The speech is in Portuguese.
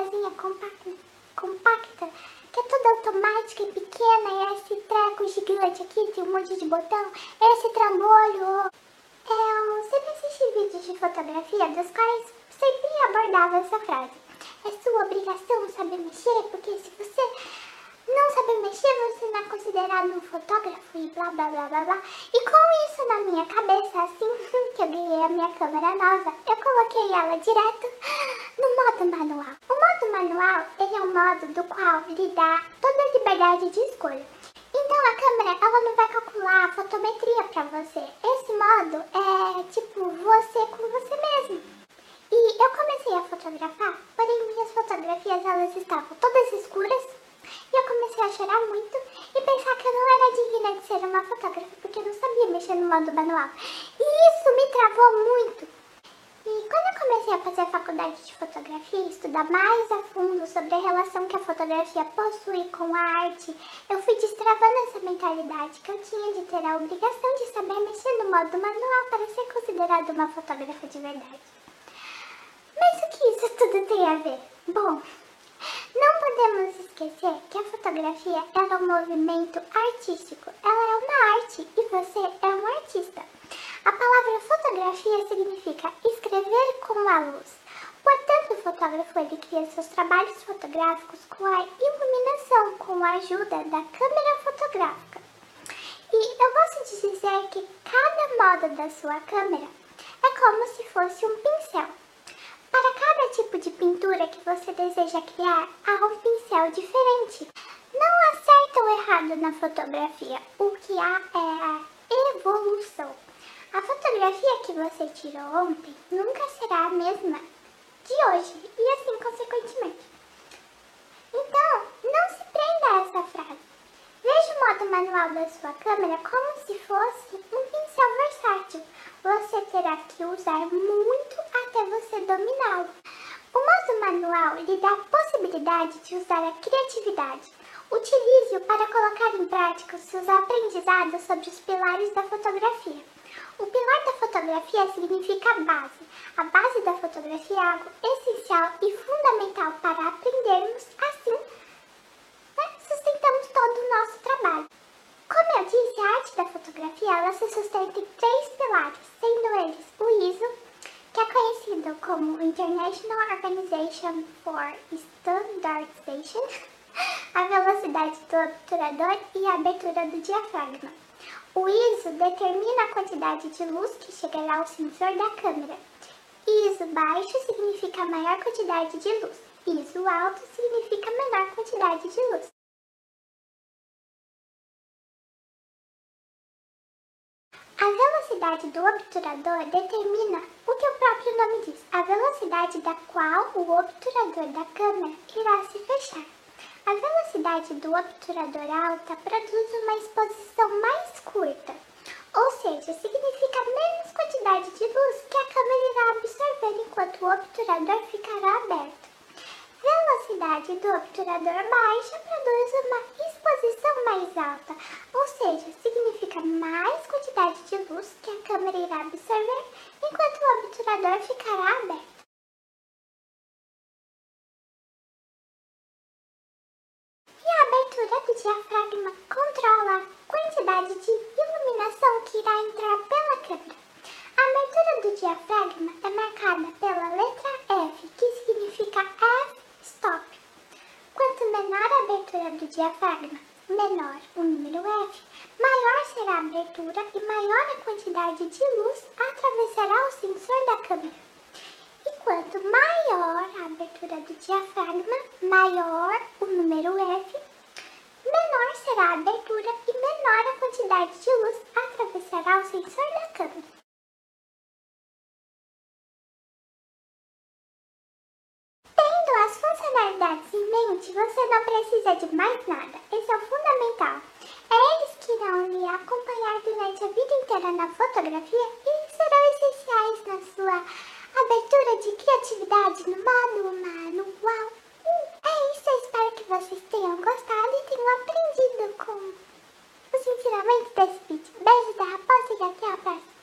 câmerazinha compacta, compacta que é toda automática e pequena, e esse treco gigante aqui, tem um monte de botão, esse trambolho. Eu sempre assisti vídeos de fotografia dos quais sempre abordava essa frase. É sua obrigação saber mexer, porque se você não saber mexer, você não é considerado um fotógrafo e blá blá blá blá blá. E com isso na minha cabeça, assim que eu ganhei a minha câmera nova, eu coloquei ela direto no modo manual. Manual, ele é um modo do qual lhe dá toda a liberdade de escolha. Então a câmera, ela não vai calcular a fotometria para você. Esse modo é tipo você com você mesmo. E eu comecei a fotografar, porém minhas fotografias elas estavam todas escuras e eu comecei a chorar muito e pensar que eu não era digna de ser uma fotógrafa porque eu não sabia mexer no modo manual. E isso me travou muito. E quando eu comecei a fazer a faculdade de fotografia e estudar mais a fundo sobre a relação que a fotografia possui com a arte, eu fui destravando essa mentalidade que eu tinha de ter a obrigação de saber mexer no modo manual para ser considerada uma fotógrafa de verdade. Mas o que isso tudo tem a ver? Bom, não podemos esquecer que a fotografia é um movimento artístico. Ela é uma arte e você é um artista. A palavra fotografia significa escrever com a luz. Portanto, o fotógrafo ele cria seus trabalhos fotográficos com a iluminação, com a ajuda da câmera fotográfica. E eu gosto de dizer que cada modo da sua câmera é como se fosse um pincel. Para cada tipo de pintura que você deseja criar, há um pincel diferente. Não há certo ou errado na fotografia, o que há é a evolução. A fotografia que você tirou ontem nunca será a mesma de hoje e assim consequentemente. Então, não se prenda a essa frase. Veja o modo manual da sua câmera como se fosse um pincel versátil. Você terá que usar muito até você dominá-lo. O modo manual lhe dá a possibilidade de usar a criatividade. Utilize-o para colocar em prática os seus aprendizados sobre os pilares da fotografia. O pilar da fotografia significa base. A base da fotografia é algo essencial e fundamental para aprendermos assim sustentamos todo o nosso trabalho. Como eu disse, a arte da fotografia ela se sustenta em três pilares, sendo eles o ISO, que é conhecido como International Organization for Standardization, a velocidade do obturador e a abertura do diafragma. O ISO determina a quantidade de luz que chegará ao sensor da câmera. ISO baixo significa maior quantidade de luz. ISO alto significa menor quantidade de luz. A velocidade do obturador determina o que o próprio nome diz, a velocidade da qual o obturador da câmera irá se fechar. A velocidade do obturador alta produz uma exposição mais curta, ou seja, significa menos quantidade de luz que a câmera irá absorver enquanto o obturador ficará aberto. Velocidade do obturador baixa produz uma exposição mais alta, ou seja, significa mais quantidade de luz que a câmera irá absorver enquanto o obturador ficará aberto. E a abertura do diafragma controla a quantidade de entrar pela câmera. A abertura do diafragma é marcada pela letra F, que significa F-stop. Quanto menor a abertura do diafragma, menor o número F, maior será a abertura e maior a quantidade de luz atravessará o sensor da câmera. E quanto maior a abertura do diafragma, maior o número F, menor será a abertura e menor a quantidade de luz o sensor da câmera. Tendo as funcionalidades em mente, você não precisa de mais nada. Esse é o fundamental. É eles que irão lhe acompanhar durante a vida inteira na fotografia e serão essenciais na sua abertura de criatividade no modo manual. Hum, é isso, eu espero que vocês tenham gostado e tenham aprendido com os ensinamentos desse vídeo. Beijo da raposa e até a próxima.